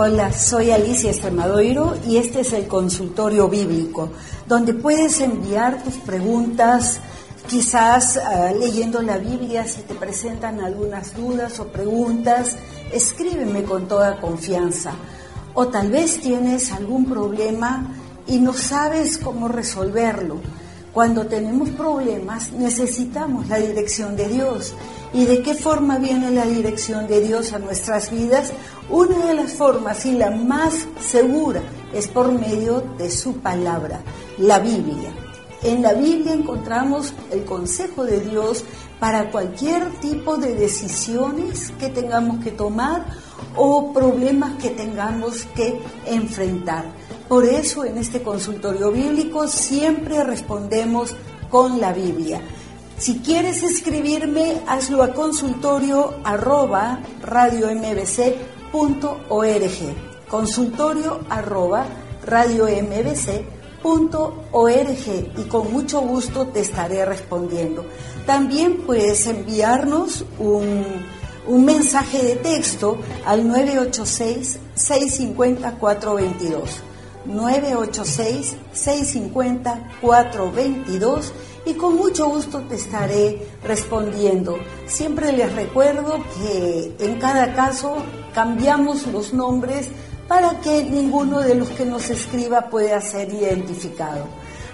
Hola, soy Alicia Estremadoiro y este es el consultorio bíblico, donde puedes enviar tus preguntas, quizás uh, leyendo la Biblia, si te presentan algunas dudas o preguntas, escríbeme con toda confianza. O tal vez tienes algún problema y no sabes cómo resolverlo. Cuando tenemos problemas necesitamos la dirección de Dios. ¿Y de qué forma viene la dirección de Dios a nuestras vidas? Una de las formas y la más segura es por medio de su palabra, la Biblia. En la Biblia encontramos el consejo de Dios para cualquier tipo de decisiones que tengamos que tomar o problemas que tengamos que enfrentar. Por eso en este consultorio bíblico siempre respondemos con la Biblia. Si quieres escribirme, hazlo a consultorio arroba Consultorio arroba y con mucho gusto te estaré respondiendo. También puedes enviarnos un, un mensaje de texto al 986-650-422. 986-650-422 y con mucho gusto te estaré respondiendo. Siempre les recuerdo que en cada caso cambiamos los nombres para que ninguno de los que nos escriba pueda ser identificado.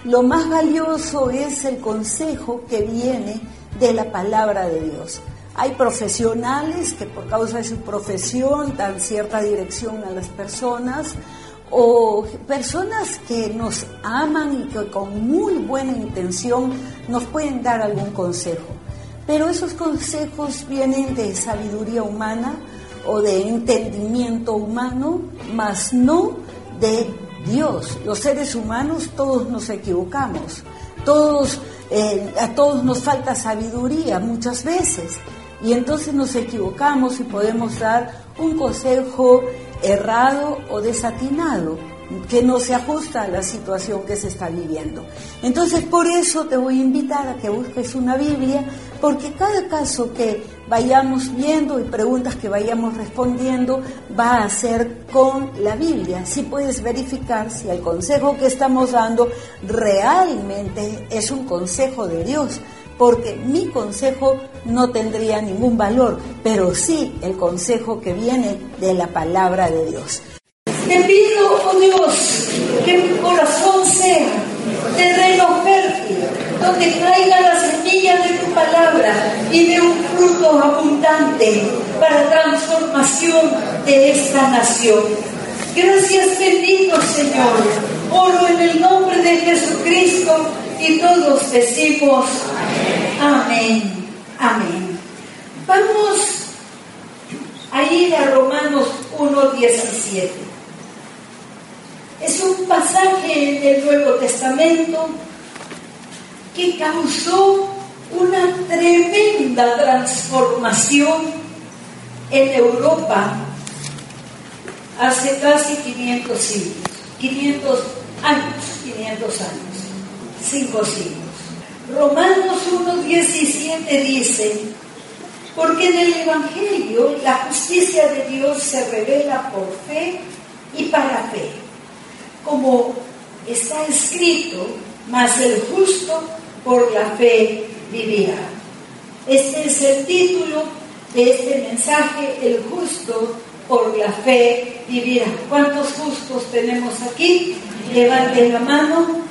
Lo más valioso es el consejo que viene de la palabra de Dios. Hay profesionales que por causa de su profesión dan cierta dirección a las personas o personas que nos aman y que con muy buena intención nos pueden dar algún consejo. Pero esos consejos vienen de sabiduría humana, o de entendimiento humano, mas no de Dios. Los seres humanos todos nos equivocamos, todos, eh, a todos nos falta sabiduría muchas veces y entonces nos equivocamos y podemos dar un consejo errado o desatinado que no se ajusta a la situación que se está viviendo. Entonces, por eso te voy a invitar a que busques una Biblia, porque cada caso que vayamos viendo y preguntas que vayamos respondiendo va a ser con la Biblia. Si puedes verificar si el consejo que estamos dando realmente es un consejo de Dios, porque mi consejo no tendría ningún valor, pero sí el consejo que viene de la palabra de Dios. Te pido, oh Dios, que mi corazón sea terreno fértil, donde caiga la semilla de tu palabra y de un fruto abundante para transformación de esta nación. Gracias bendito Señor. Oro en el nombre de Jesucristo y todos decimos amén. Amén. Vamos a ir a Romanos 1.17. Es un pasaje del Nuevo Testamento que causó una tremenda transformación en Europa hace casi 500 siglos, 500 años, 500 años, 5 siglos. Romanos 1.17 dice, porque en el Evangelio la justicia de Dios se revela por fe y para fe como está escrito, mas el justo por la fe vivirá. Este es el título de este mensaje, el justo por la fe vivirá. ¿Cuántos justos tenemos aquí? Levanten la mano.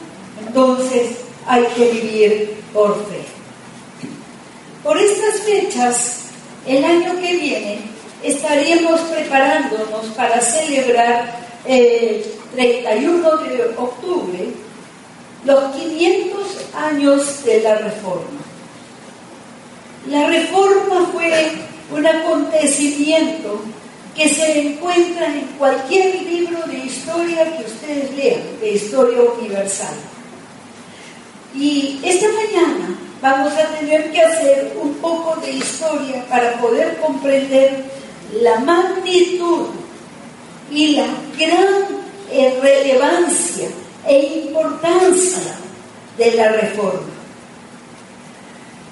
Entonces hay que vivir por fe. Por estas fechas, el año que viene, estaríamos preparándonos para celebrar el 31 de octubre los 500 años de la reforma. La reforma fue un acontecimiento que se encuentra en cualquier libro de historia que ustedes lean, de historia universal. Y esta mañana vamos a tener que hacer un poco de historia para poder comprender la magnitud y la gran eh, relevancia e importancia de la reforma.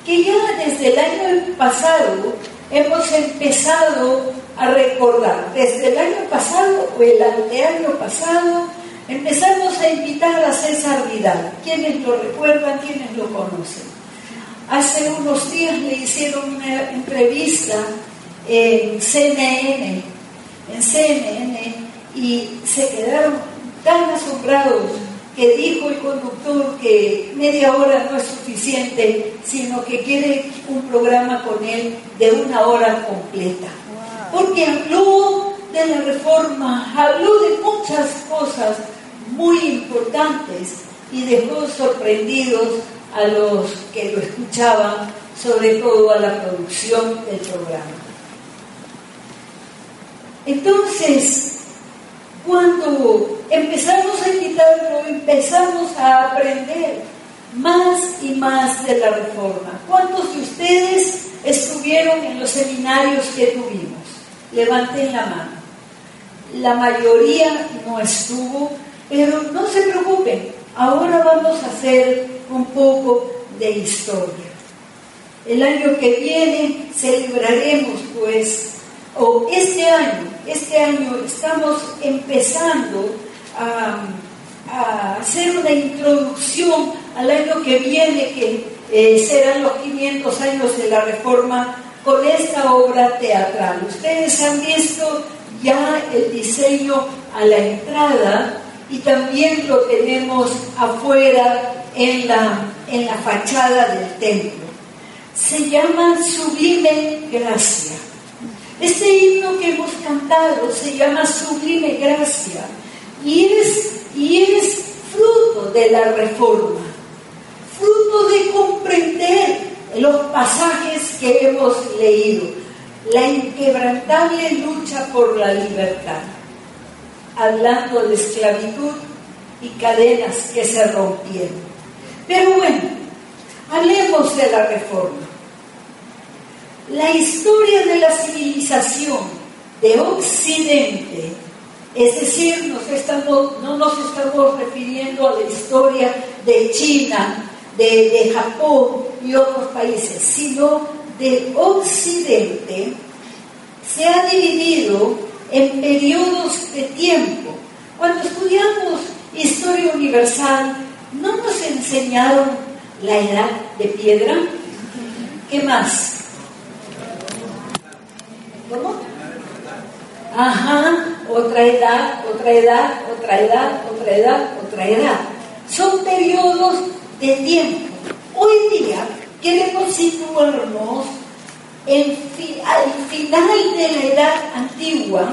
Que ya desde el año pasado hemos empezado a recordar. Desde el año pasado o el anteaño pasado empezamos a invitar a César Vidal. Quienes lo recuerdan, quienes lo conocen. Hace unos días le hicieron una entrevista en CNN, en CNN, y se quedaron tan asombrados que dijo el conductor que media hora no es suficiente, sino que quiere un programa con él de una hora completa. Porque habló de la reforma, habló de muchas cosas muy importantes y dejó sorprendidos a los que lo escuchaban, sobre todo a la producción del programa. Entonces, cuando empezamos a quitarlo, empezamos a aprender más y más de la reforma. ¿Cuántos de ustedes estuvieron en los seminarios que tuvimos? Levanten la mano. La mayoría no estuvo, pero no se preocupen, ahora vamos a hacer un poco de historia. El año que viene celebraremos pues o este año, este año estamos empezando a, hacer una introducción al año que viene, que eh, serán los 500 años de la Reforma, con esta obra teatral. Ustedes han visto ya el diseño a la entrada y también lo tenemos afuera en la, en la fachada del templo. Se llama Sublime Gracia. Este himno que hemos cantado se llama Sublime Gracia y es, y es fruto de la reforma, fruto de comprender los pasajes que hemos leído, la inquebrantable lucha por la libertad, hablando de esclavitud y cadenas que se rompieron. Pero bueno, hablemos de la reforma. La historia de la civilización de Occidente, es decir, no nos estamos refiriendo a la historia de China, de, Japón y otros países, sino de Occidente, se ha dividido en periodos de tiempo. Cuando estudiamos historia universal, ¿no nos enseñaron la edad de piedra? ¿Qué más? ¿Cómo? Ajá, otra edad, otra edad, otra edad, otra edad, otra edad. Son periodos de tiempo. Hoy día queremos situarnos al final de la edad antigua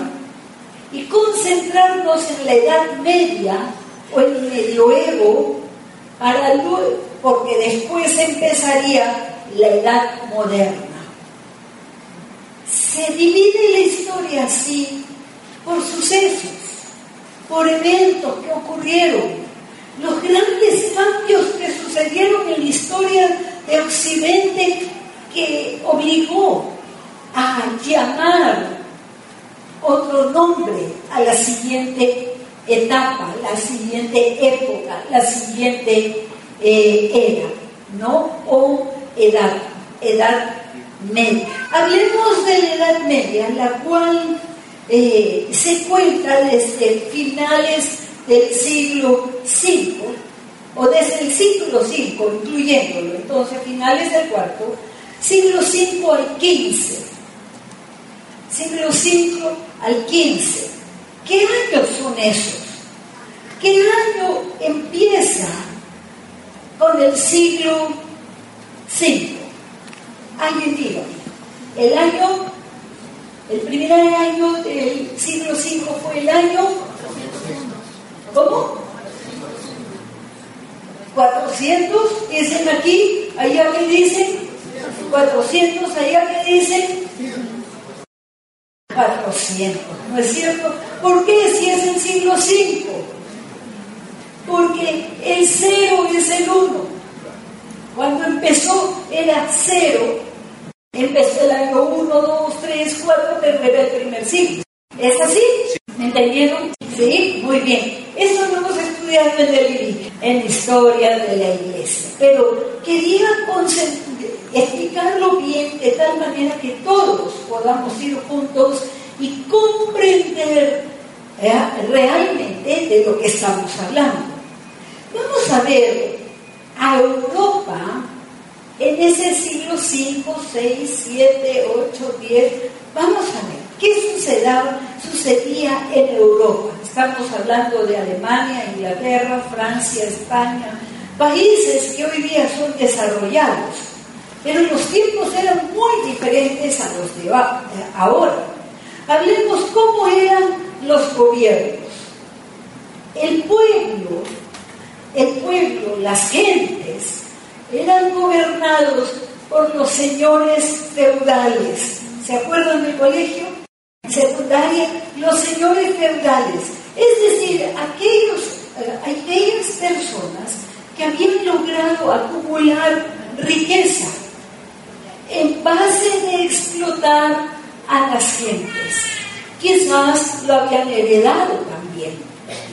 y concentrarnos en la edad media o el medioevo para luego, porque después empezaría la edad moderna. Se divide la historia así por sucesos, por eventos que ocurrieron, los grandes cambios que sucedieron en la historia de Occidente que obligó a llamar otro nombre a la siguiente etapa, la siguiente época, la siguiente eh, era, ¿no? O edad, edad media. Hablemos de la Edad Media, la cual eh, se cuenta desde finales del siglo V o desde el siglo V, incluyéndolo, entonces finales del cuarto, siglo V al XV, siglo V al XV. ¿Qué años son esos? ¿Qué año empieza con el siglo V? Alguien diga, el año, el primer año del siglo V fue el año, ¿cómo? 400, dicen aquí, allá que dicen, 400, allá que dicen, 400, ¿no es cierto? ¿Por qué si es el siglo V? Porque el cero es el uno. Cuando empezó era cero Empezó el año 1, 2, 3, 4, pero era el primer siglo. ¿Es así? ¿Me entendieron? Sí, muy bien. Eso lo hemos estudiado en, el, en historia de la iglesia. Pero quería explicarlo bien de tal manera que todos podamos ir juntos y comprender eh, realmente de lo que estamos hablando. Vamos a ver a Europa en ese siglo 5, 6, 7, 8, 10. Vamos a ver qué sucedía, sucedía en Europa. Estamos hablando de Alemania, Inglaterra, Francia, España, países que hoy día son desarrollados, pero los tiempos eran muy diferentes a los de ahora. Hablemos cómo eran los gobiernos. El pueblo, el pueblo, las gentes, eran gobernados por los señores feudales. ¿Se acuerdan del colegio? Secundaria, los señores feudales. Es decir, aquellos, eh, aquellas personas que habían logrado acumular riqueza en base de explotar a las gentes. Quizás lo habían heredado también.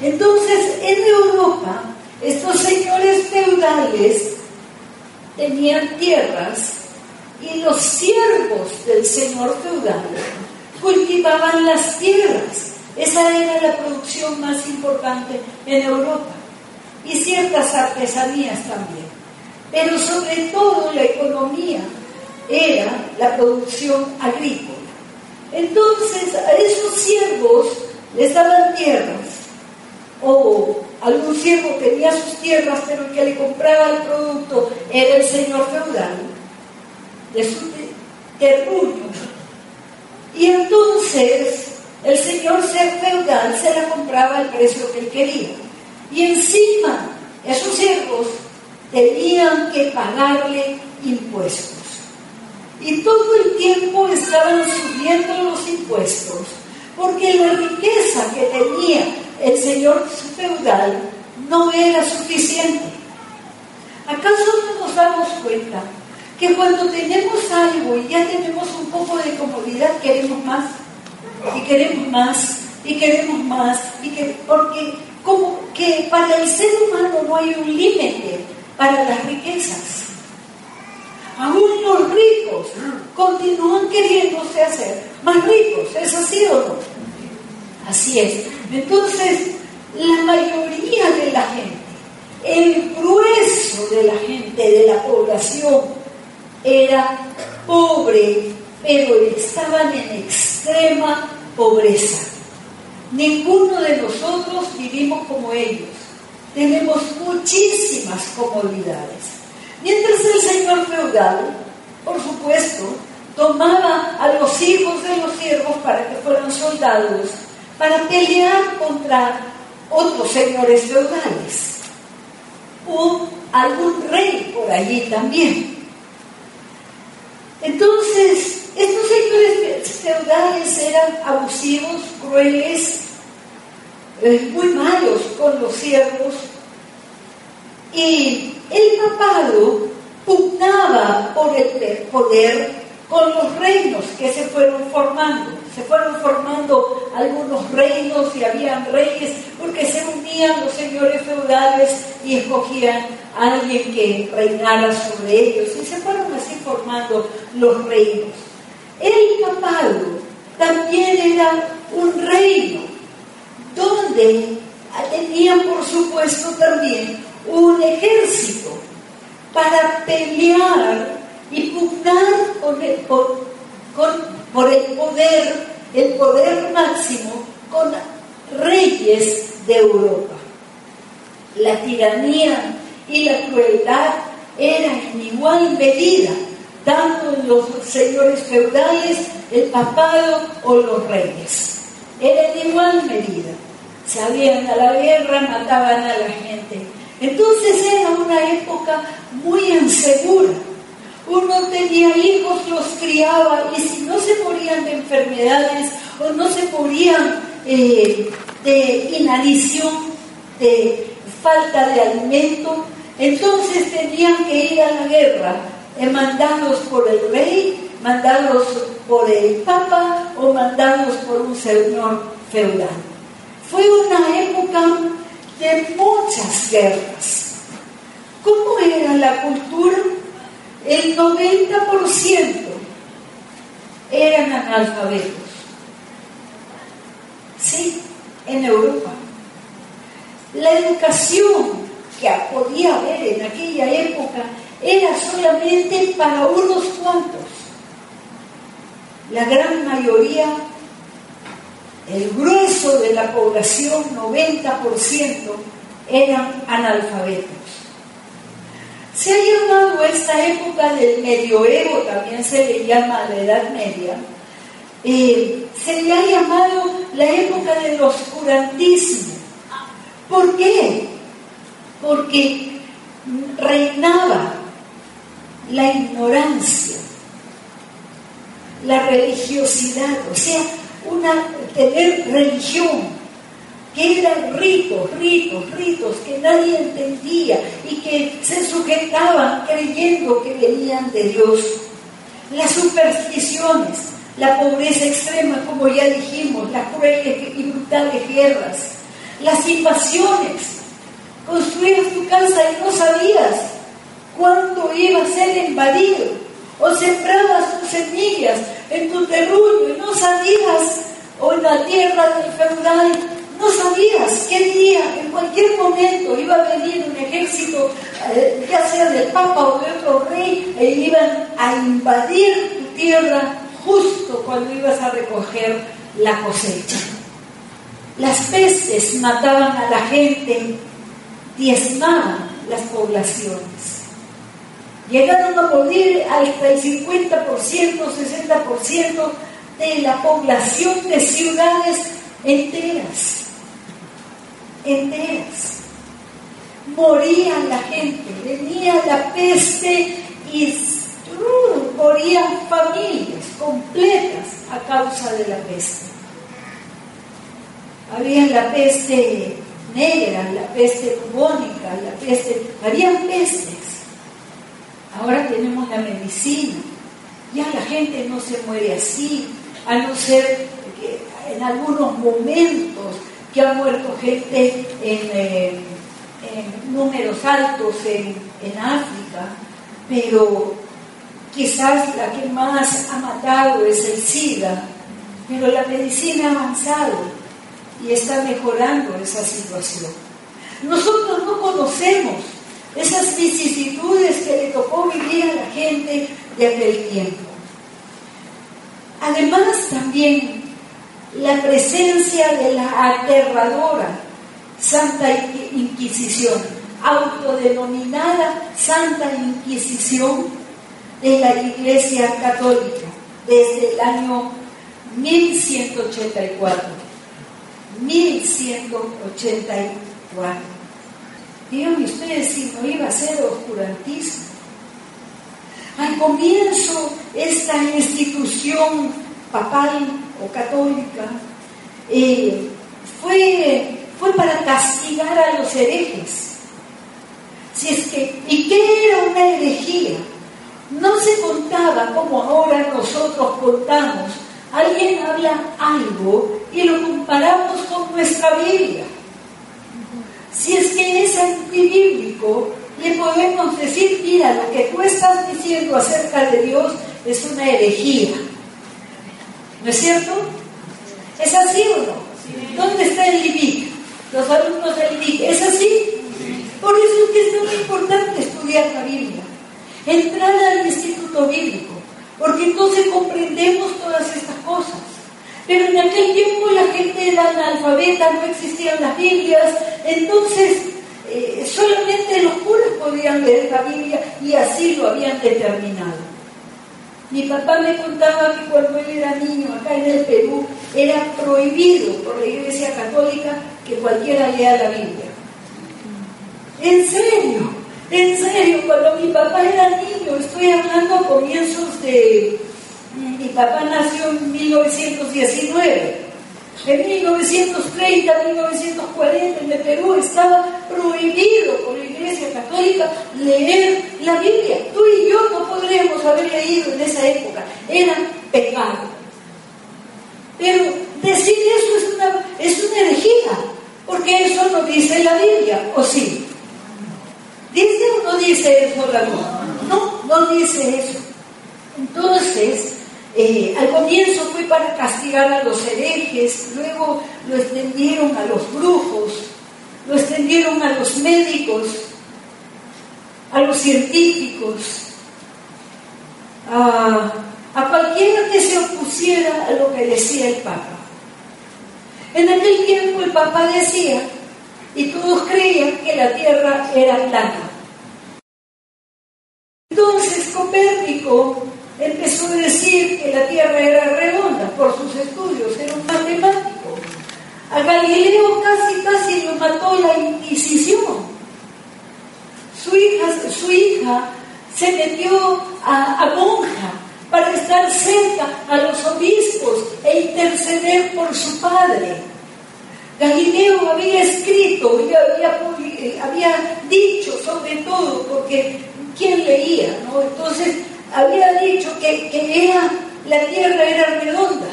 Entonces, en Europa, estos señores feudales tenían tierras y los siervos del señor feudal cultivaban las tierras. Esa era la producción más importante en Europa. Y ciertas artesanías también. Pero sobre todo la economía era la producción agrícola. Entonces a esos siervos les daban tierras o algún siervo tenía sus tierras, pero el que le compraba el producto era el señor feudal de su terruño. Y entonces el señor feudal se la compraba al precio que él quería. Y encima esos siervos tenían que pagarle impuestos. Y todo el tiempo estaban subiendo los impuestos, porque la riqueza que tenía el señor feudal no era suficiente. ¿Acaso no nos damos cuenta que cuando tenemos algo y ya tenemos un poco de comodidad, queremos más? Y queremos más, y queremos más, y que, porque como que para el ser humano no hay un límite para las riquezas. Aún los ricos continúan queriéndose hacer más ricos, ¿es así o no? Así es. Entonces, la mayoría de la gente, el grueso de la gente, de la población, era pobre, pero estaban en extrema pobreza. Ninguno de nosotros vivimos como ellos. Tenemos muchísimas comodidades. Mientras el señor feudal, por supuesto, tomaba a los hijos de los siervos para que fueran soldados para pelear contra otros señores feudales o algún rey por allí también. Entonces, estos señores feudales eran abusivos, crueles, eh, muy malos con los siervos y el papado pugnaba por el poder con los reinos que se fueron formando. Se fueron formando algunos reinos y habían reyes porque se unían los señores feudales y escogían a alguien que reinara sobre ellos y se fueron así formando los reinos. El papado también era un reino donde tenían por supuesto también un ejército para pelear y pugnar por el, por, el poder, el poder máximo con reyes de Europa. La tiranía y la crueldad eran en igual medida, tanto los señores feudales, el papado o los reyes. Era en igual medida. Salían a la guerra, mataban a la gente. Entonces era una época muy insegura uno tenía hijos, los criaba y si no se morían de enfermedades o no se morían eh, de inanición, de falta de alimento, entonces tenían que ir a la guerra, eh, mandados por el rey, mandados por el papa o mandados por un señor feudal. Fue una época de muchas guerras. ¿Cómo era la cultura? el 90% eran analfabetos. en Europa. La educación que podía haber en aquella época era solamente para unos cuantos. La gran mayoría, el grueso de la población, 90%, eran analfabetos. Se ha llamado esta época del medioevo, también se le llama la Edad Media, eh, se le ha llamado la época del oscurantismo. ¿Por qué? Porque reinaba la ignorancia, la religiosidad, o sea, una, tener religión, que eran ritos, ritos, ritos que nadie entendía y que se sujetaban creyendo que venían de Dios. Las supersticiones, la pobreza extrema, como ya dijimos, las crueles y brutales guerras, las invasiones. Construías tu casa y no sabías cuándo iba a ser invadido, o sembrabas tus semillas en tu terruño y no sabías, o en la tierra del feudal no sabías qué día, en cualquier momento, iba a venir un ejército, eh, ya sea del Papa o de otro rey, e iban a invadir tu tierra justo cuando ibas a recoger la cosecha. Las pestes mataban a la gente, diezmaban las poblaciones. Llegaron a morir hasta el 50%, 60% de la población de ciudades enteras enteras. Moría la gente, venía la peste y morían familias completas a causa de la peste. Había la peste negra, la peste bubónica, la peste, habían pestes. Ahora tenemos la medicina. Ya la gente no se muere así, a no ser que en algunos momentos que ha muerto gente eh, en, números altos en, en África, pero quizás la que más ha matado es el SIDA, pero la medicina ha avanzado y está mejorando esa situación. Nosotros no conocemos esas vicisitudes que le tocó vivir a la gente de aquel tiempo. Además, también la presencia de la aterradora Santa Inquisición, autodenominada Santa Inquisición de la Iglesia Católica desde el año 1184. 1184. Díganme ustedes si no iba a ser oscurantismo. Al comienzo, esta institución papal o católica, eh, fue, fue para castigar a los herejes. Si es que, ¿Y qué era una herejía? No se contaba como ahora nosotros contamos. Alguien habla algo y lo comparamos con nuestra Biblia. Si es que es antibíblico, le podemos decir, mira, lo que tú estás diciendo acerca de Dios es una herejía. ¿No es cierto? ¿Es así o no? ¿Dónde está el LIBIC? Los alumnos del LIBIC. ¿Es así? Por eso es que es muy importante estudiar la Biblia. Entrar al instituto bíblico. Porque entonces comprendemos todas estas cosas. Pero en aquel tiempo la gente era analfabeta, no existían las Biblias, entonces eh, solamente los puros podían leer la Biblia y así lo habían determinado. Mi papá me contaba que cuando él era niño acá en el Perú era prohibido por la Iglesia Católica que cualquiera lea la Biblia. En serio, en serio, cuando mi papá era niño, estoy hablando a comienzos de... Mi papá nació en 1919 en 1930, 1940 en el Perú estaba prohibido por la Iglesia Católica leer la Biblia. Tú y yo no podríamos haber leído en esa época. Era pecado. Pero decir eso es una, es una herejía, porque eso no dice la Biblia, ¿o sí? ¿Dice o no dice eso la Biblia? No, no dice eso. Entonces, Eh, al comienzo fue para castigar a los herejes, luego lo extendieron a los brujos, lo extendieron a los médicos, a los científicos, a, a cualquiera que se opusiera a lo que decía el Papa. En aquel tiempo el Papa decía, y todos creían que la Tierra era plana. Entonces Copérnico empezó a decir que la Tierra era redonda por sus estudios, era un matemático. A Galileo casi casi lo mató la Inquisición. Su hija, su hija se metió a, monja para estar cerca a los obispos e interceder por su padre. Galileo había escrito y había, eh, había dicho sobre todo, porque ¿quién leía? No? Entonces había dicho que, que era, la tierra era redonda.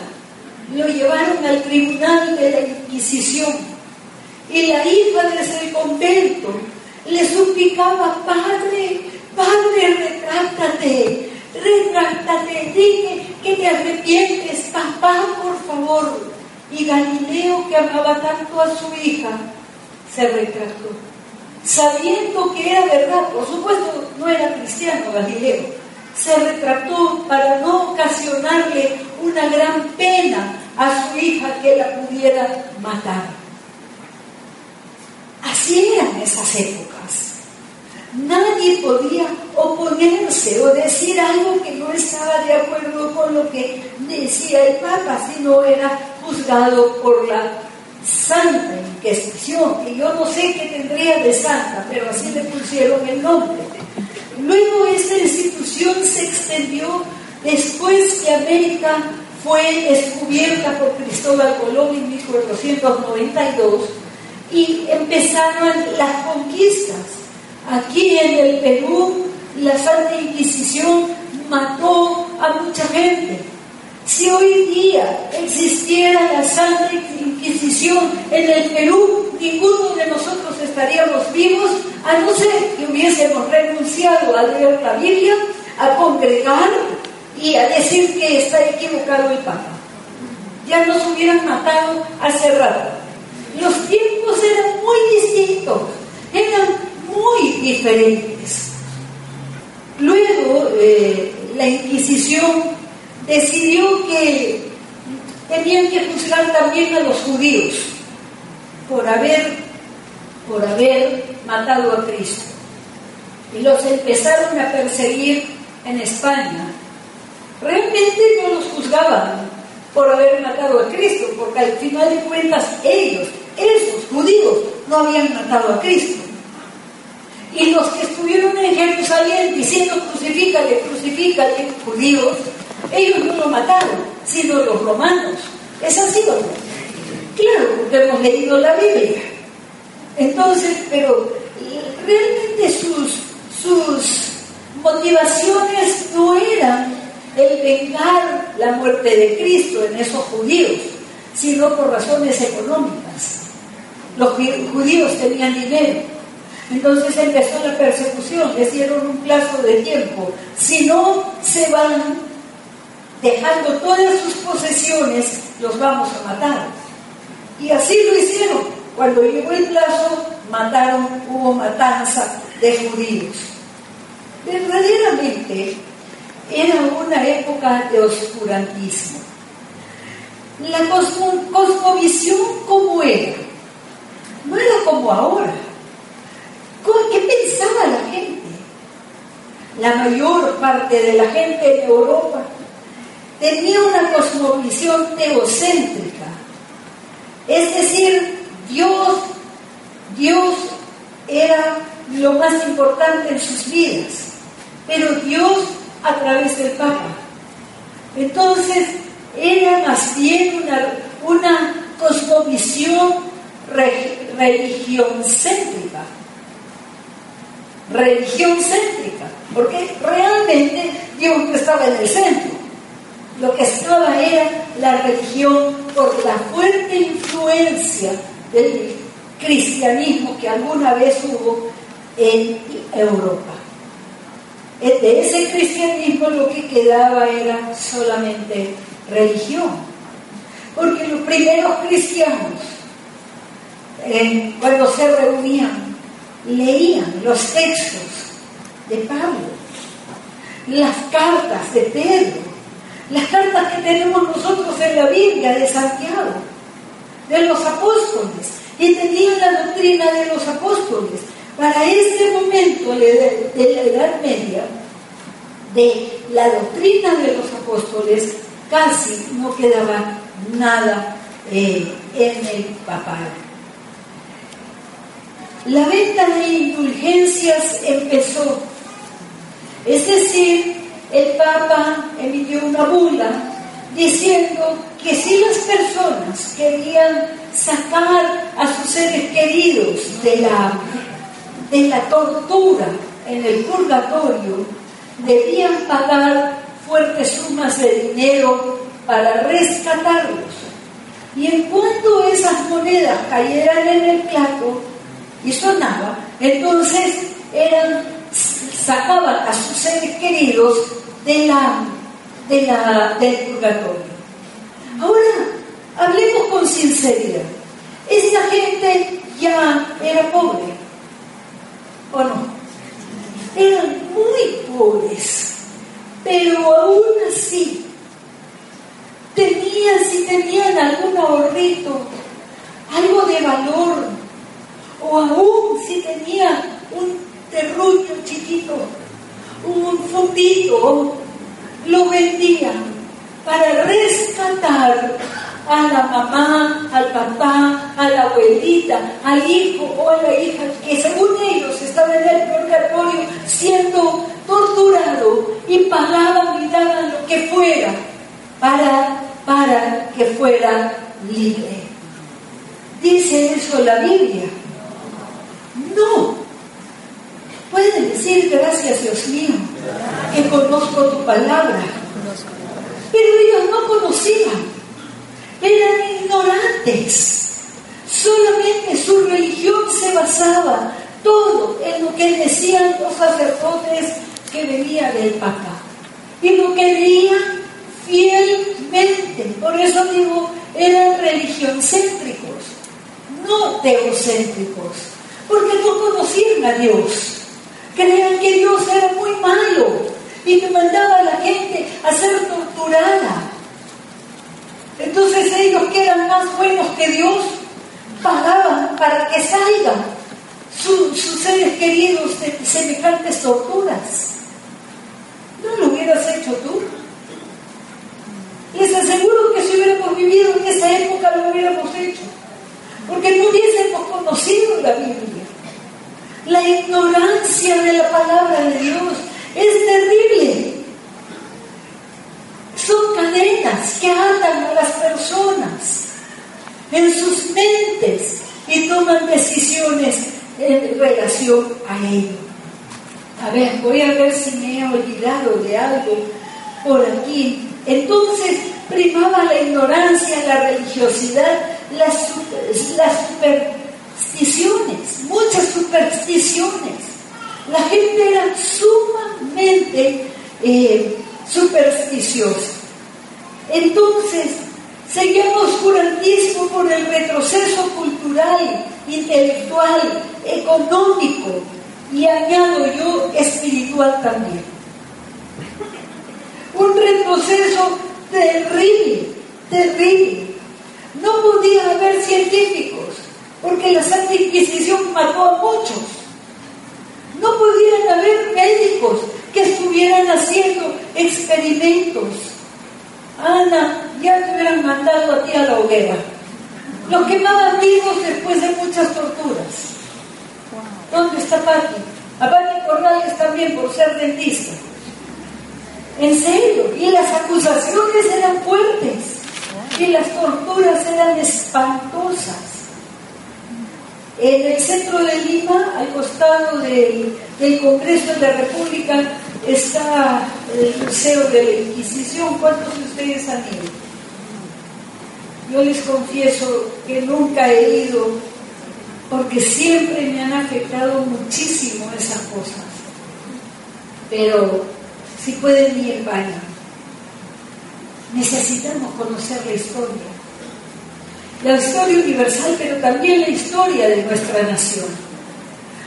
Lo llevaron al tribunal de la Inquisición. Y la hija desde el convento le suplicaba, Padre, Padre, retráctate, retráctate, dime que te arrepientes, papá, por favor. Y Galileo, que amaba tanto a su hija, se retractó, sabiendo que era verdad. Por supuesto, no era cristiano Galileo. Se retractó para no ocasionarle una gran pena a su hija que la pudiera matar. Así eran esas épocas. Nadie podía oponerse o decir algo que no estaba de acuerdo con lo que decía el Papa, sino era juzgado por la Santa Inquisición, que yo no sé qué tendría de santa, pero así le pusieron el nombre. Luego esta institución se extendió después que América fue descubierta por Cristóbal Colón en 1492 y empezaron las conquistas Aquí en el Perú la Santa Inquisición mató a mucha gente. Si hoy día existiera la Santa Inquisición en el Perú, ninguno de nosotros estaríamos vivos, a no ser que hubiésemos renunciado a leer la Biblia, a congregar y a decir que está equivocado el Papa. Ya nos hubieran matado hace rato. Los tiempos eran muy distintos, eran muy diferentes. Luego eh, la Inquisición decidió que tenían que juzgar también a los judíos por haber, por haber matado a Cristo. Y los empezaron a perseguir en España. Realmente no los juzgaban por haber matado a Cristo, porque al final de cuentas ellos, esos judíos, no habían matado a Cristo. Y los que estuvieron en Jerusalén diciendo crucifícale, crucifícale, judíos, ellos no lo mataron, sino los romanos. ¿Es así o no? Claro, hemos leído la Biblia. Entonces, pero realmente sus, sus motivaciones no eran el vengar la muerte de Cristo en esos judíos, sino por razones económicas. Los judíos tenían dinero, entonces empezó la persecución, les dieron un plazo de tiempo. Si no se van dejando todas sus posesiones, los vamos a matar. Y así lo hicieron. Cuando llegó el plazo, mataron, hubo matanza de judíos. Verdaderamente era una época de oscurantismo. La cosmovisión, ¿cómo era? No era como ahora ¿Qué pensaba la gente? La mayor parte de la gente en Europa tenía una cosmovisión teocéntrica. Es decir, Dios, Dios era lo más importante en sus vidas, pero Dios a través del Papa. Entonces, era más bien una, una cosmovisión religión céntrica religión céntrica, porque realmente Dios estaba en el centro. Lo que estaba era la religión por la fuerte influencia del cristianismo que alguna vez hubo en Europa. de ese cristianismo lo que quedaba era solamente religión. Porque los primeros cristianos, eh, cuando se reunían, leían los textos de Pablo, las cartas de Pedro, las cartas que tenemos nosotros en la Biblia de Santiago, de los apóstoles, y tenían la doctrina de los apóstoles. Para ese momento de la Edad Media, de la doctrina de los apóstoles, casi no quedaba nada eh, en el papado. La venta de indulgencias empezó, es decir, el Papa emitió una bula diciendo que si las personas querían sacar a sus seres queridos de la, de la tortura en el purgatorio, debían pagar fuertes sumas de dinero para rescatarlos. Y en cuanto esas monedas cayeran en el plato y sonaba, entonces eran, sacaban a sus seres queridos de la, de la, del purgatorio. Ahora, hablemos con sinceridad. Esta gente ya era pobre, ¿o no? Eran muy pobres, pero aún así tenían, si tenían algún ahorrito, algo de valor, o aún si tenían un terruño chiquito, un fundito, lo vendían para rescatar a la mamá, al papá, a la abuelita, al hijo o a la hija, que según ellos estaba en el purgatorio siendo torturado y pagaban y daban lo que fuera para, para que fuera libre. ¿Dice eso la Biblia? No. Pueden decir gracias Dios mío, que conozco tu palabra. Pero ellos no conocían eran ignorantes. Solamente su religión se basaba todo en lo que decían los sacerdotes que venían del Papa. Y lo que veían fielmente. Por eso digo, eran religión céntricos, no teocéntricos, porque no conocían a Dios. Creían que Dios era muy malo y que mandaba a la gente a ser torturada entonces ellos que eran más buenos que Dios, pagaban para que salgan sus seres queridos de semejantes torturas. ¿No lo hubieras hecho tú? Les aseguro que si hubiéramos vivido en esa época lo hubiéramos hecho, porque no hubiésemos conocido la Biblia. La ignorancia de la palabra de Dios es terrible son cadenas que atan a las personas en sus mentes y toman decisiones en relación a ello. A ver, voy a ver si me he olvidado de algo por aquí. Entonces primaba la ignorancia, la religiosidad, las, muchas supersticiones. La gente era sumamente eh, supersticiosa. Entonces, seguimos oscurantismo por el retroceso cultural, intelectual, económico y añado yo espiritual también. Un retroceso terrible, terrible. No podía haber científicos, porque la Santa Inquisición mató a muchos. No podían haber médicos, que estuvieran haciendo experimentos. Ana, ya te hubieran mandado a ti a la hoguera. Lo quemaban vivos después de muchas torturas. ¿Dónde está Pati? A Pati Corrales también por ser dentista. En serio, y las acusaciones eran fuertes y las torturas eran espantosas. En el centro de Lima, al costado del, Congreso de la República, está el Museo de la Inquisición. ¿Cuántos de ustedes han ido? Yo les confieso que nunca he ido porque siempre me han afectado muchísimo esas cosas. pero si pueden ir, vayan. Necesitamos conocer la historia. La historia universal, pero también la historia de nuestra nación.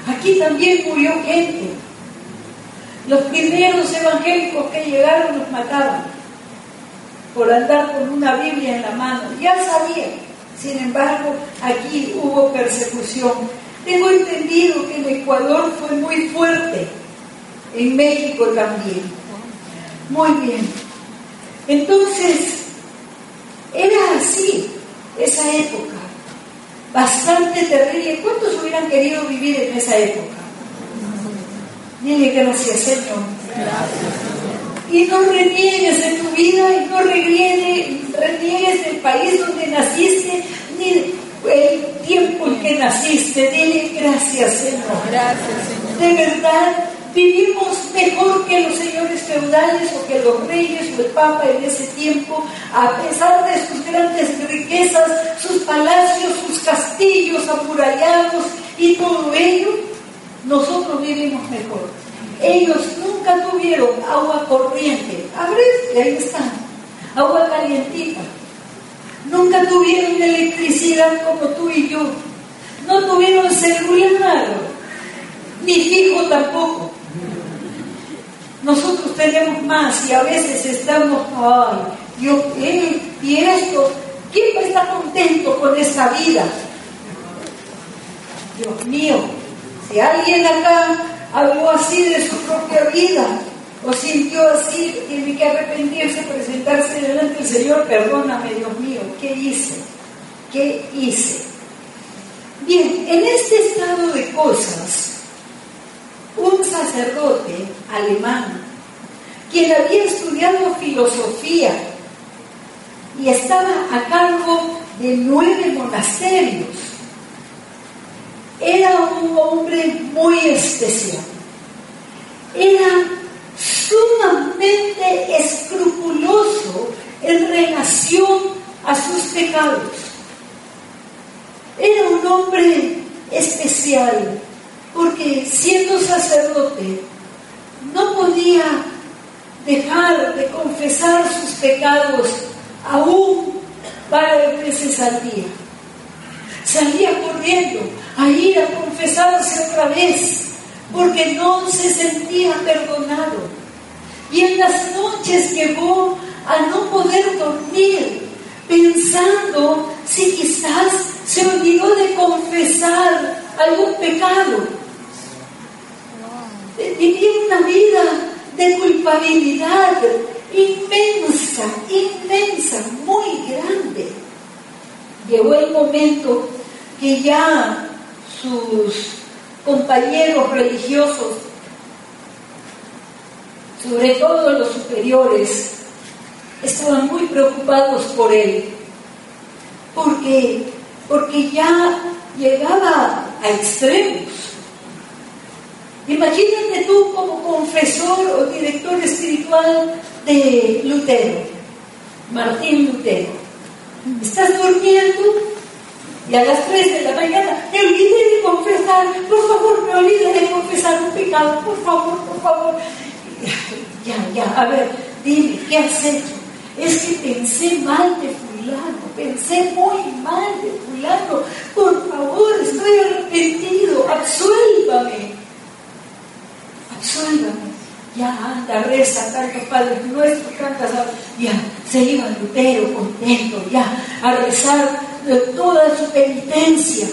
Aquí también murió gente. Los primeros evangélicos que llegaron los mataban por andar con una Biblia en la mano. Ya sabían. Sin embargo, aquí hubo persecución. Tengo entendido que en Ecuador fue muy fuerte. En México también. Muy bien. Entonces, era así esa época. Bastante terrible. ¿Cuántos hubieran querido vivir en esa época? Dile gracias, Señor. Y no reniegues de tu vida y no reniegues del país donde naciste, ni el tiempo en que naciste. Dile gracias, Señor. Gracias, Señor. De verdad, vivimos mejor que los señores feudales o que los reyes o el papa en ese tiempo, a pesar de sus grandes riquezas, sus palacios, sus castillos amurallados y todo ello, nosotros vivimos mejor. Ellos nunca tuvieron agua corriente, y ahí están, agua calientita. Nunca tuvieron electricidad como tú y yo. No tuvieron celular, ni fijo tampoco. Nosotros tenemos más y a veces estamos, ay, yo, y esto, ¿quién está contento con esa vida? Dios mío, si alguien acá habló así de su propia vida o sintió así, tiene que arrepentirse, presentarse delante del Señor, perdóname Dios mío, ¿qué hice? ¿Qué hice? Bien, en este estado de cosas, un sacerdote alemán, quien había estudiado filosofía y estaba a cargo de nueve monasterios, era un hombre muy especial. Era sumamente escrupuloso en relación a sus pecados. Era un hombre especial, porque siendo sacerdote no podía dejar de confesar sus pecados aún varias veces al día. Salía corriendo a ir a confesarse otra vez, porque no se sentía perdonado. Y en las noches llegó a no poder dormir, pensando si quizás se olvidó de confesar algún pecado. Vivía una vida de culpabilidad inmensa, inmensa, muy grande. Llegó el momento que ya sus compañeros religiosos, sobre todo los superiores, estaban muy preocupados por él, porque, porque ya llegaba a extremos. Imagínate tú como confesor o director espiritual de Lutero, Martín Lutero. Estás durmiendo y a las 3 de la mañana me olvidé de confesar, por favor, me olvidé de confesar un pecado, por favor, por favor. Ya, ya, a ver, dime, ¿qué has hecho? Es que pensé mal de fulano, pensé muy mal de fulano, por favor, estoy arrepentido, absuélvame, absuélvame ya anda, reza, tantos padres nuestros, tantas, ya, se iba Lutero contento, ya, a rezar toda su penitencia.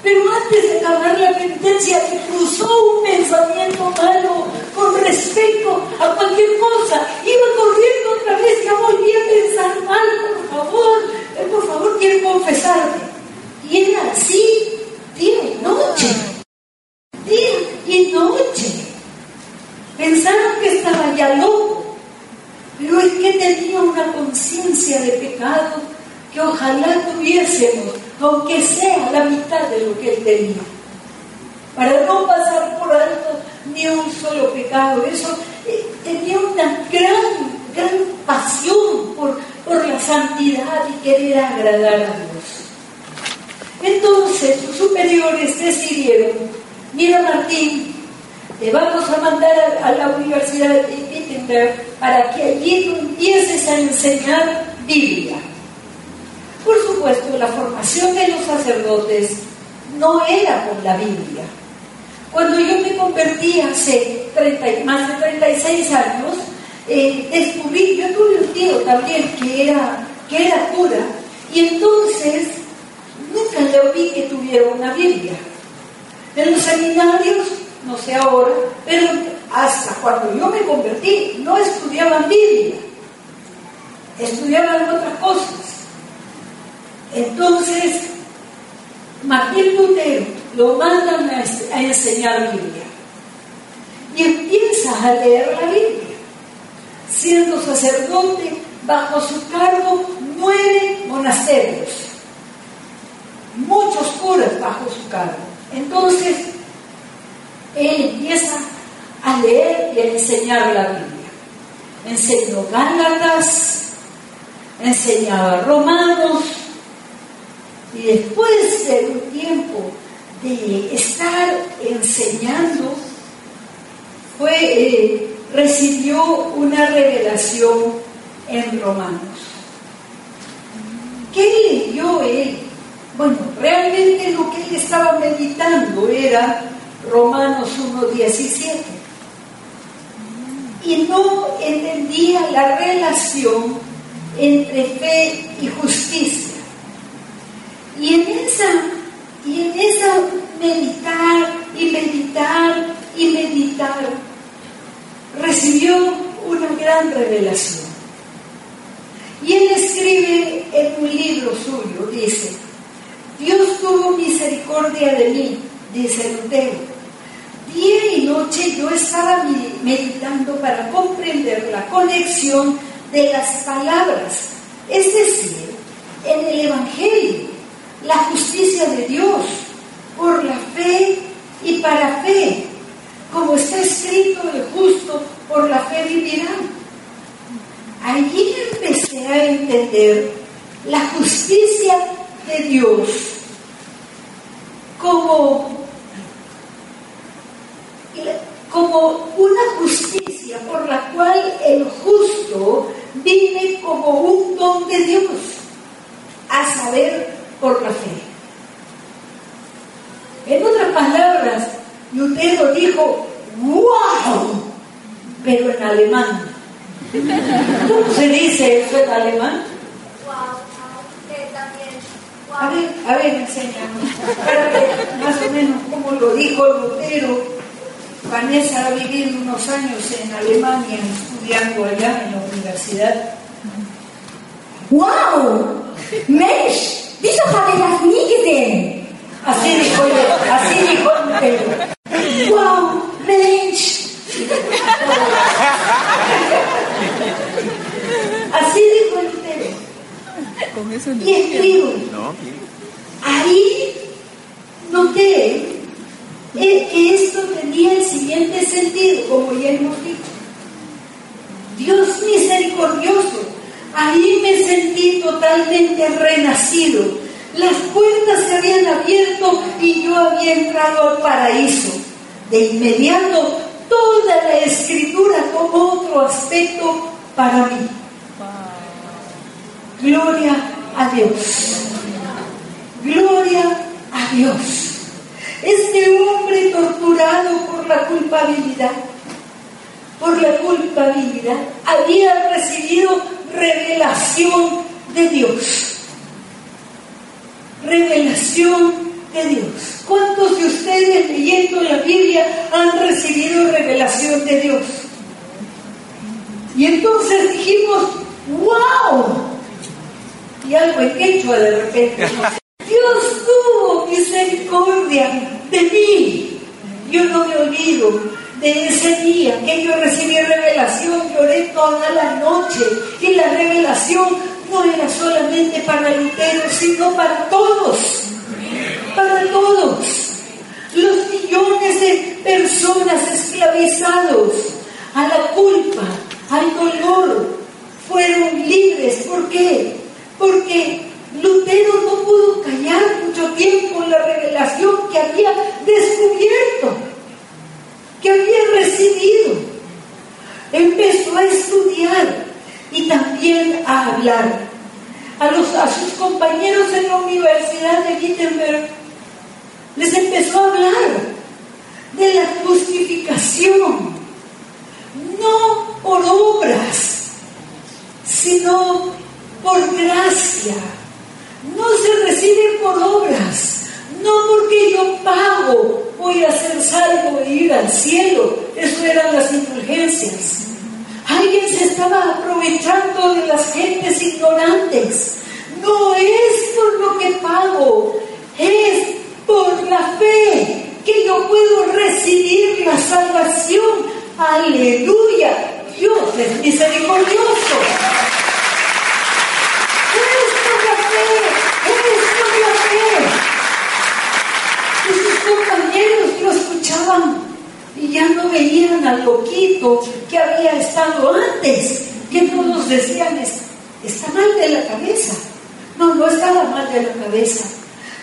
Pero antes de acabar la penitencia, cruzó un pensamiento malo con respecto a cualquier cosa. Iba corriendo otra vez, ya volví a pensar mal, por favor, eh, por favor, quiero confesarme. Y era así, día y noche, día y noche. Pensaron que estaba ya loco, pero es que tenía una conciencia de pecado que ojalá tuviésemos, aunque sea la mitad de lo que él tenía, para no pasar por alto ni un solo pecado. Eso eh, tenía una gran, gran pasión por, por la santidad y querer agradar a Dios. Entonces sus superiores decidieron, mira Martín, te vamos a mandar a, la Universidad de Wittenberg para que allí tú empieces a enseñar Biblia. Por supuesto, la formación de los sacerdotes no era con la Biblia. Cuando yo me convertí hace 30, más de 36 años, eh, descubrí, yo tuve un tío también que era, que era cura, y entonces nunca le oí que tuviera una Biblia. En los seminarios no sé ahora, pero hasta cuando yo me convertí no estudiaban Biblia, estudiaban otras cosas. Entonces, Martín Lutero lo mandan a, enseñar Biblia y empieza a leer la Biblia. Siendo sacerdote, bajo su cargo, nueve monasterios, muchos curas bajo su cargo. Entonces, él empieza a leer y a enseñar la Biblia. Enseñó Gálatas, enseñaba Romanos, y después de un tiempo de estar enseñando, fue, eh, recibió una revelación en Romanos. ¿Qué leyó él? Bueno, realmente lo que él estaba meditando era Romanos 1.17. Y no entendía la relación entre fe y justicia. Y en esa, y en esa meditar y meditar y meditar, recibió una gran revelación. Y él escribe en un libro suyo, dice, Dios tuvo misericordia de mí, dice Lutero, Día y noche yo estaba meditando para comprender la conexión de las palabras, es decir, en el Evangelio, la justicia de Dios, por la fe y para fe, como está escrito el justo, por la fe vivirá. Allí empecé a entender la justicia de Dios como como una justicia por la cual el justo vive como un don de Dios, a saber, por la fe. En otras palabras, Lutero dijo, ¡wow! Pero en alemán. ¿Cómo se dice eso en alemán? A ver, a ver, enséñame. más o menos cómo lo dijo Lutero Vanessa ha vivido unos años en Alemania estudiando allá en la universidad. ¡Wow! Mensch, wieso habe ich das nie gesehen? Así dijo, así dijo Pedro. ¡Wow! Mensch. Así dijo el Pedro. Y escribo. Ahí noté es que esto tenía el siguiente sentido, como ya hemos dicho. Dios misericordioso, ahí me sentí totalmente renacido. Las puertas se habían abierto y yo había entrado al paraíso. De inmediato, toda la escritura tomó otro aspecto para mí. Gloria a Dios. Gloria a Dios. Este hombre torturado por la culpabilidad, por la culpabilidad, había recibido revelación de Dios. Revelación de Dios. ¿Cuántos de ustedes leyendo la Biblia han recibido revelación de Dios? Y entonces dijimos, wow. Y algo hecho de repente. Dios tuvo misericordia de mí. Yo no me olvido de ese día que yo recibí revelación, lloré toda la noche y la revelación no era solamente para Lutero, sino para todos, para todos. Los millones de personas esclavizados a la culpa, al dolor, fueron libres. ¿Por qué? Porque Lutero no pudo callar mucho tiempo la revelación que había descubierto. que había recibido. Empezó a estudiar y también a hablar. A, los, a sus compañeros en la Universidad de Wittenberg les empezó a hablar de la justificación, no por obras, sino por gracia. No se recibe por obras, no porque yo pago voy a ser salvo e ir al cielo. Eso eran las indulgencias. Alguien se estaba aprovechando de las gentes ignorantes. No es por lo que pago, es por la fe que yo puedo recibir la salvación. Aleluya. Dios es misericordioso. Es por la fe, es por la fe. Y sus compañeros lo escuchaban y ya no veían loquito que había estado antes, que todos decían, está mal de la cabeza. No, no estaba mal de la cabeza.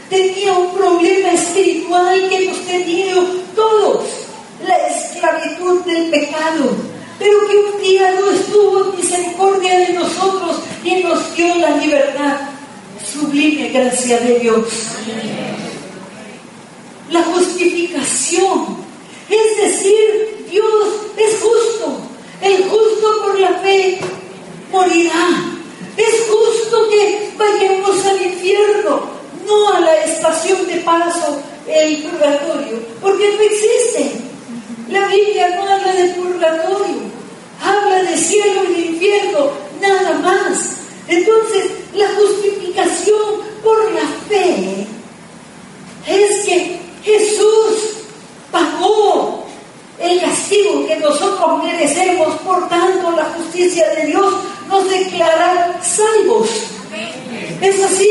Tenía un problema espiritual que hemos tenido todos, la esclavitud del pecado, pero que un día no estuvo en misericordia de nosotros y nos dio la libertad. Sublime gracia de Dios. La justificación es decir, Dios es justo. El justo por la fe morirá. Es justo que vayamos al infierno, no a la estación de paso, el purgatorio, porque no existe. La Biblia no habla de purgatorio, habla de cielo y de infierno, nada más. Entonces, la justificación por la fe es que Jesús pagó el castigo que nosotros merecemos, por tanto la justicia de Dios nos declara salvos. ¿Es así?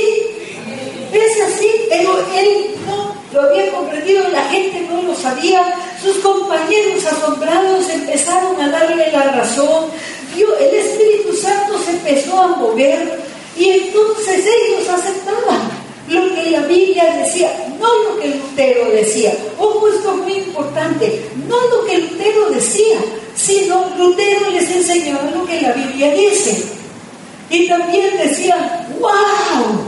Es así, pero él no lo había comprendido, la gente no lo sabía, sus compañeros asombrados empezaron a darle la razón, el Espíritu Santo se empezó a mover y entonces ellos aceptaban lo que la Biblia decía, no lo que Lutero decía. Ojo, muy importante, no lo que Lutero decía, sino Lutero les enseñaba lo que la Biblia dice. Y también decía, wow,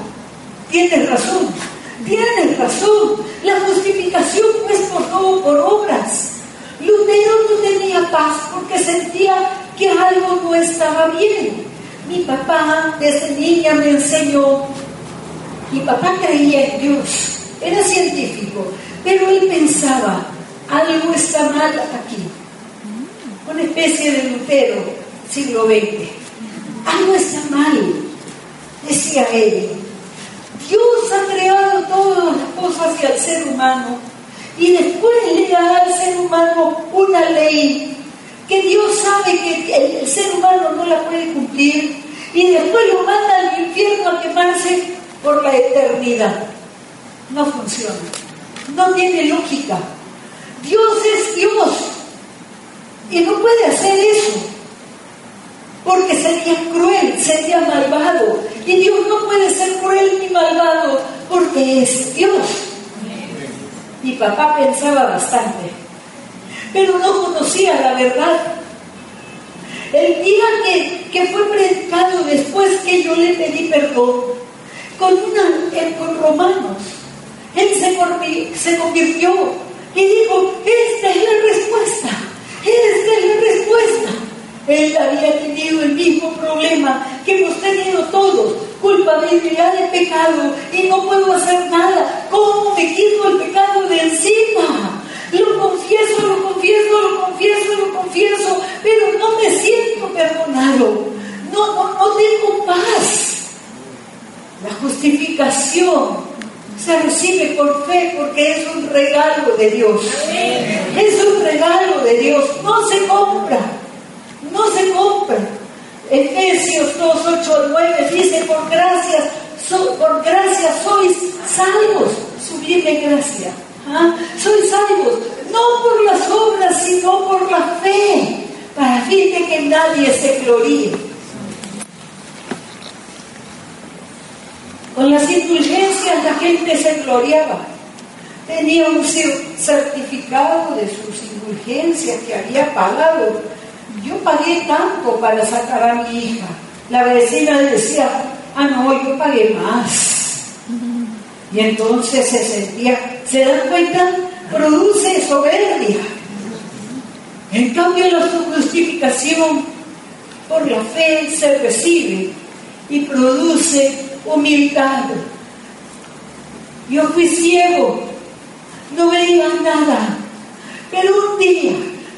tienes razón, tienes razón, la justificación no es por todo por obras. Lutero no tenía paz porque sentía que algo no estaba bien. Mi papá desde niña me enseñó mi papá creía en Dios, era científico, pero él pensaba, algo está mal aquí. Una especie de Lutero, siglo XX. Algo está mal, decía él. Dios ha creado todas las cosas y al ser humano y después le da al ser humano una ley que Dios sabe que el, ser humano no la puede cumplir y después lo manda al infierno a quemarse por la eternidad. No funciona. No tiene lógica. Dios es Dios. Y no puede hacer eso. Porque sería cruel, sería malvado. Y Dios no puede ser cruel ni malvado porque es Dios. Mi papá pensaba bastante, pero no conocía la verdad. El día que, que fue predicado después que yo le pedí perdón, con, una, con Romanos. Él se, convirtió y dijo, esta es la respuesta, esta es la respuesta. Él había tenido el mismo problema que hemos tenido todos, culpabilidad de pecado y no puedo hacer nada. ¿Cómo me quito el pecado de encima? Lo confieso, lo confieso, lo confieso, lo confieso, pero no me siento perdonado. No, no, no tengo paz. La justificación se recibe por fe porque es un regalo de Dios. Es un regalo de Dios. No se compra. No se compra. Efesios 2, 8 9 dice, por gracias, por gracia sois salvos. Sublime gracia. ¿Ah? Sois salvos, no por las obras, sino por la fe, para fin de que nadie se gloríe. Con las indulgencias la gente se gloriaba. Tenía un certificado de sus indulgencias que había pagado. Yo pagué tanto para sacar a mi hija. La vecina decía, ah, no, yo pagué más. Y entonces se sentía, ¿se dan cuenta? Produce soberbia. En cambio, la justificación por la fe se recibe y produce humildad. Yo fui ciego, no veía nada, pero un día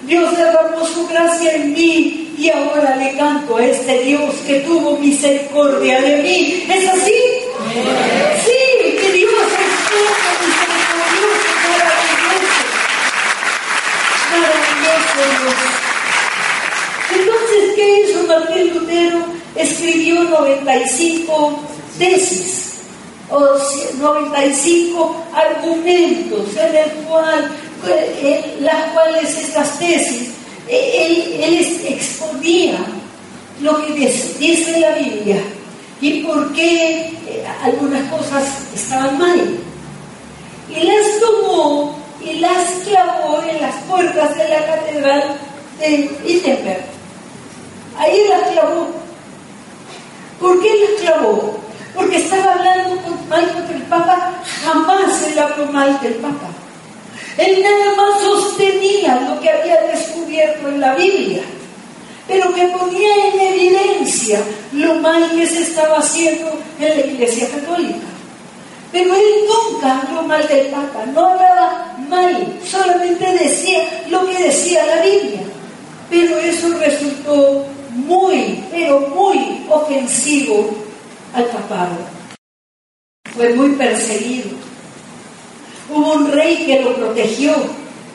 Dios derramó su gracia en mí y ahora le canto a este Dios que tuvo misericordia de mí. ¿Es así? Sí, que Dios es todo misericordioso, maravilloso. Maravilloso Entonces, ¿qué hizo Martín Lutero? Escribió 95 tesis o 95 argumentos en el cual, en las cuales estas tesis, él, él exponía lo que dice la Biblia y por qué eh, algunas cosas estaban mal. Y las tomó y las clavó en las puertas de la catedral de Wittenberg. Ahí las clavó. ¿Por qué las clavó? porque estaba hablando mal contra el Papa, jamás él habló mal del Papa. Él nada más sostenía lo que había descubierto en la Biblia, pero que ponía en evidencia lo mal que se estaba haciendo en la Iglesia Católica. Pero él nunca habló mal del Papa, no hablaba mal, solamente decía lo que decía la Biblia. Pero eso resultó muy, pero muy ofensivo al papado. Fue muy perseguido. Hubo un rey que lo protegió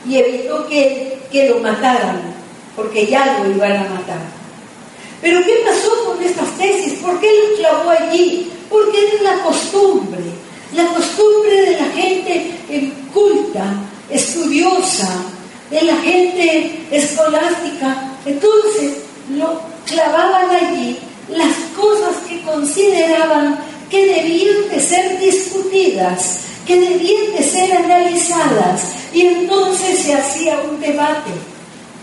y evitó que, que lo mataran, porque ya lo iban a matar. Pero ¿qué pasó con estas tesis? ¿Por qué lo clavó allí? Porque es la costumbre, la costumbre de la gente culta, estudiosa, de la gente escolástica. Entonces lo clavaban allí las cosas que consideraban que debían de ser discutidas, que debían de ser analizadas, y entonces se hacía un debate.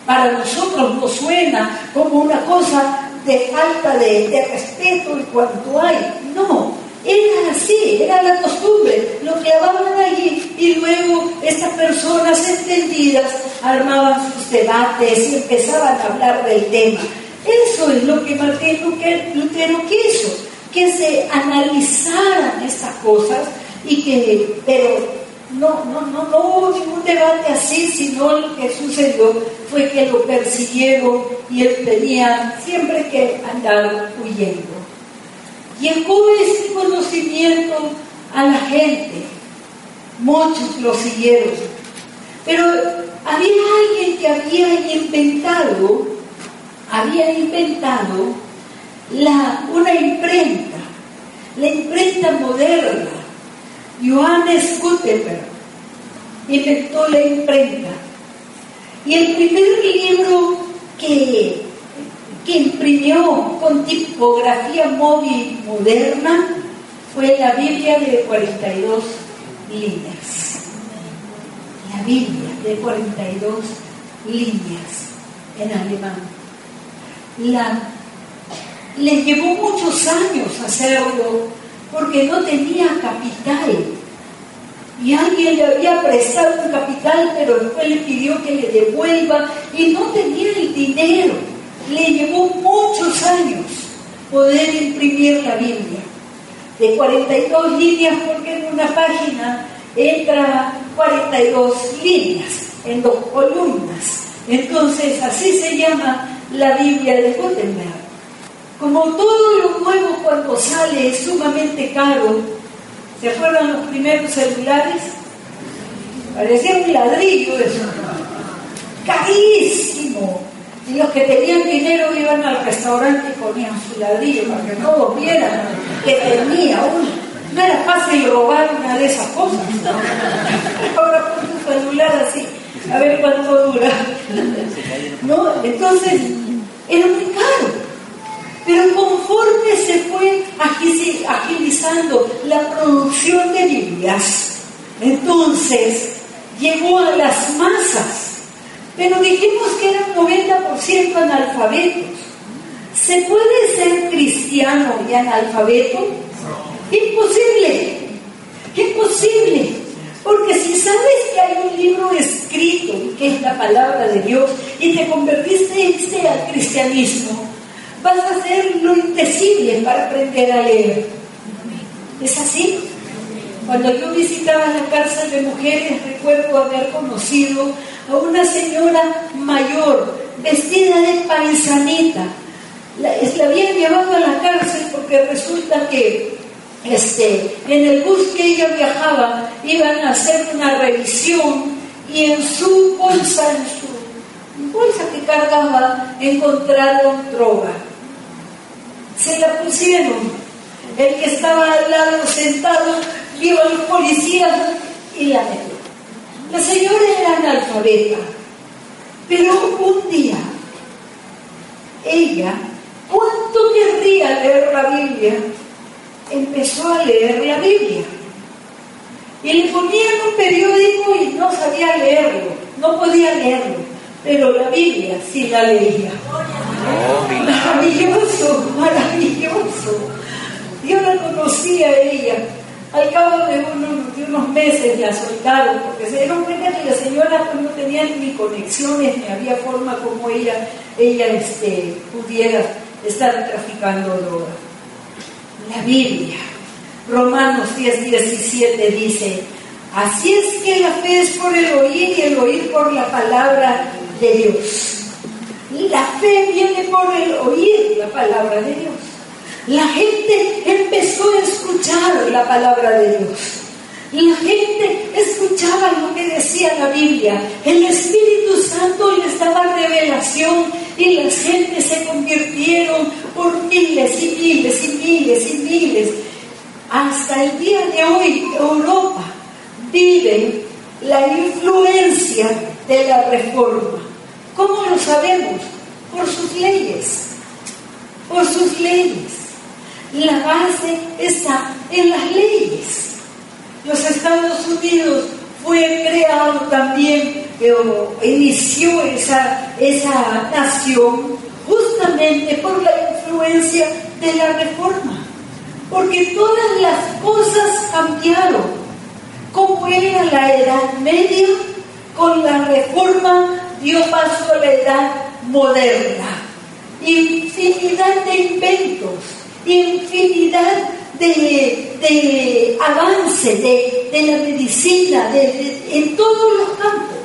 Para nosotros nos suena como una cosa de falta de, respeto en cuanto hay. No, era así, era la costumbre, lo clavaban allí y luego estas personas entendidas armaban sus debates y empezaban a hablar del tema. Eso es lo que Martín Lutero quiso, que se analizaran estas cosas y que, pero no, no, no, no hubo ningún debate así, sino lo que sucedió fue que lo persiguieron y él tenía siempre que andar huyendo. Llegó ese conocimiento a la gente, muchos lo siguieron, pero había alguien que había inventado había inventado una imprenta, la imprenta moderna. Johannes Gutenberg inventó la imprenta. Y el primer libro que, que imprimió con tipografía móvil moderna fue la Biblia de 42 líneas. La Biblia de 42 líneas en alemán la, le llevó muchos años hacerlo porque no tenía capital. Y alguien le había prestado un capital, pero después le pidió que le devuelva y no tenía el dinero. Le llevó muchos años poder imprimir la Biblia. De 42 líneas, porque en una página entra 42 líneas, en dos columnas. Entonces, así se llama la Biblia de Gutenberg. Como todo lo nuevo cuando sale es sumamente caro, ¿se acuerdan los primeros celulares? Parecía un ladrillo eso. Carísimo. Y los que tenían dinero iban al restaurante y ponían su ladrillo para que todos vieran que tenía uno. No era fácil robar una de esas cosas. Ahora pon tu celular así, a ver cuánto dura. ¿No? Entonces, era muy caro. Pero conforme se fue agilizando la producción de Biblias, entonces llegó a las masas. pero dijimos que eran 90% analfabetos. ¿Se puede ser cristiano y analfabeto? Imposible, imposible. Porque si sabes que hay un libro escrito, que es la palabra de Dios, y te convertiste al cristianismo, vas a hacer lo indecible para aprender a leer. ¿Es así? Cuando yo visitaba la cárcel de mujeres, recuerdo haber conocido a una señora mayor, vestida de paisanita. La, la habían llevado a la cárcel porque resulta que este, en el bus que ella viajaba iban a hacer una revisión y en su bolsa, en su bolsa que cargaba, encontraron droga. Se la pusieron. El que estaba al lado sentado vio a los policías y la metió. La señora era analfabeta, pero un día ella, ¿cuánto querría leer la Biblia? empezó a leer la Biblia. Y le ponían un periódico y no sabía leerlo, no podía leerlo, pero la Biblia sí la leía. Maravilloso, maravilloso. Yo la conocía a ella. Al cabo de, unos meses la soltaron porque se dieron cuenta que la señora no tenía ni conexiones ni había forma como ella, ella este, pudiera estar traficando drogas la Biblia. Romanos 10, 17 dice, así es que la fe es por el oír y el oír por la palabra de Dios. La fe viene por el oír la palabra de Dios. La gente empezó a escuchar la palabra de Dios. La gente escuchaba lo que decía la Biblia. El Espíritu Santo les daba revelación y las gentes se convirtieron por miles y miles y miles y miles. Hasta el día de hoy Europa vive la influencia de la reforma. ¿Cómo lo sabemos? Por sus leyes. Por sus leyes. La base está en las leyes. Los Estados Unidos fue creado también, o inició esa, esa nación justamente por la influencia de la reforma, porque todas las cosas cambiaron. Como era la Edad Media, con la reforma a la Edad Moderna. Infinidad de inventos, infinidad de, avance de, la medicina, en todos los campos,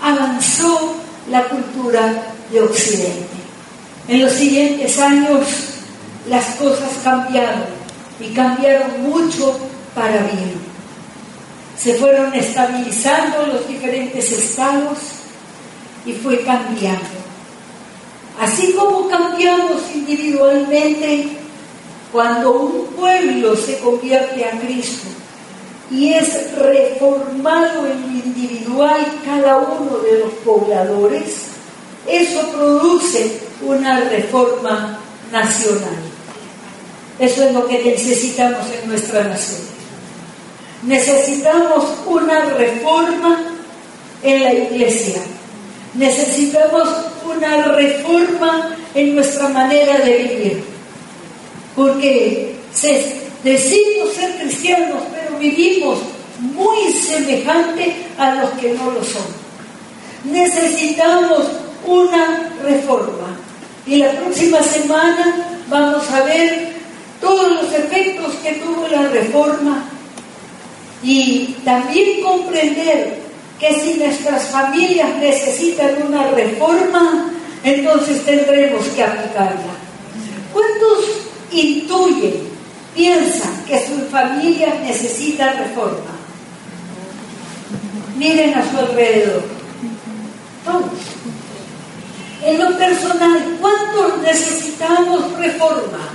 avanzó la cultura de Occidente. En los siguientes años las cosas cambiaron y cambiaron mucho para bien. Se fueron estabilizando los diferentes estados y fue cambiando. Así como cambiamos individualmente, cuando un pueblo se convierte a Cristo y es reformado en individual cada uno de los pobladores, eso produce una reforma nacional. Eso es lo que necesitamos en nuestra nación. Necesitamos una reforma en la iglesia. Necesitamos una reforma en nuestra manera de vivir porque decimos ser cristianos, pero vivimos muy semejante a los que no lo son. Necesitamos una reforma. Y la próxima semana vamos a ver todos los efectos que tuvo la reforma y también comprender que si nuestras familias necesitan una reforma, entonces tendremos que aplicarla. ¿Cuántos intuyen, piensan que su familia necesita reforma. Miren a su alrededor. Todos. En lo personal, ¿cuántos necesitamos reforma?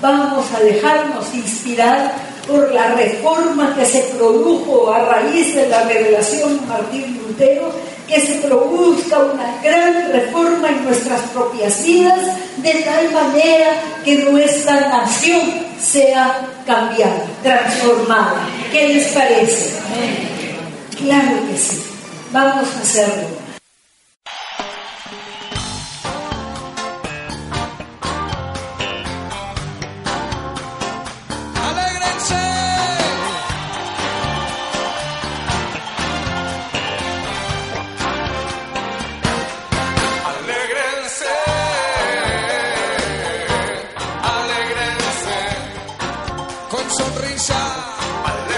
Vamos a dejarnos inspirar por la reforma que se produjo a raíz de la revelación de Martín Lutero que se produzca una gran reforma en nuestras propias vidas, de tal manera que nuestra nación sea cambiada, transformada. ¿Qué les parece? Claro que sí. Vamos a hacerlo. Con sonrisa.